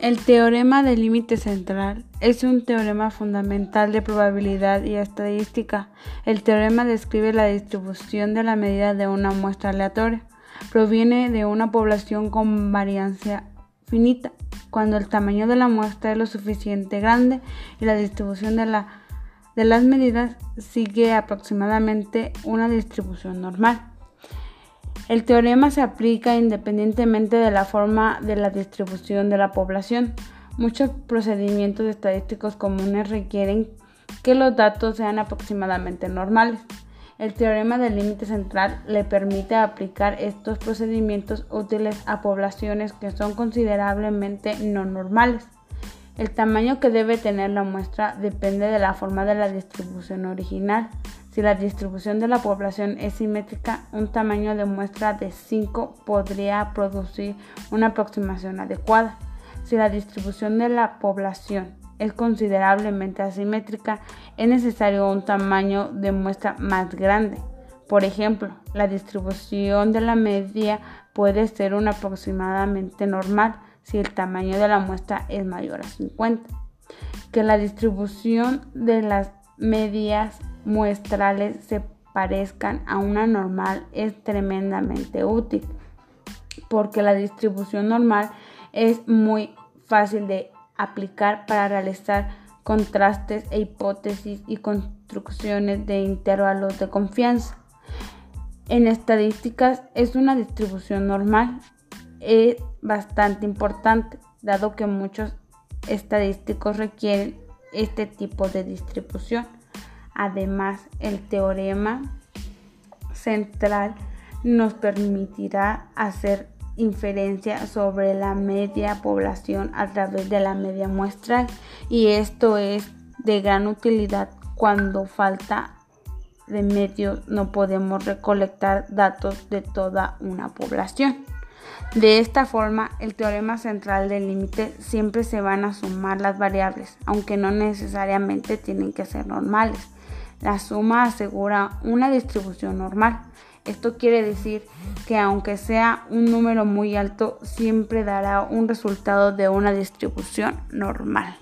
El teorema del límite central es un teorema fundamental de probabilidad y estadística. El teorema describe la distribución de la medida de una muestra aleatoria. Proviene de una población con variancia finita, cuando el tamaño de la muestra es lo suficiente grande y la distribución de, de las medidas sigue aproximadamente una distribución normal. El teorema se aplica independientemente de la forma de la distribución de la población. Muchos procedimientos estadísticos comunes requieren que los datos sean aproximadamente normales. El teorema del límite central le permite aplicar estos procedimientos útiles a poblaciones que son considerablemente no normales. El tamaño que debe tener la muestra depende de la forma de la distribución original. Si la distribución de la población es simétrica, un tamaño de muestra de 5 podría producir una aproximación adecuada. Si la distribución de la población es considerablemente asimétrica, es necesario un tamaño de muestra más grande. Por ejemplo, la distribución de la media puede ser una aproximadamente normal si el tamaño de la muestra es mayor a 50. Que la distribución de las medias muestrales se parezcan a una normal es tremendamente útil porque la distribución normal es muy fácil de aplicar para realizar contrastes e hipótesis y construcciones de intervalos de confianza. En estadísticas es una distribución normal, es bastante importante, dado que muchos estadísticos requieren este tipo de distribución. Además, el teorema central nos permitirá hacer inferencia sobre la media población a través de la media muestral y esto es de gran utilidad cuando falta de medios no podemos recolectar datos de toda una población. De esta forma, el teorema central del límite siempre se van a sumar las variables, aunque no necesariamente tienen que ser normales. La suma asegura una distribución normal. Esto quiere decir que aunque sea un número muy alto, siempre dará un resultado de una distribución normal.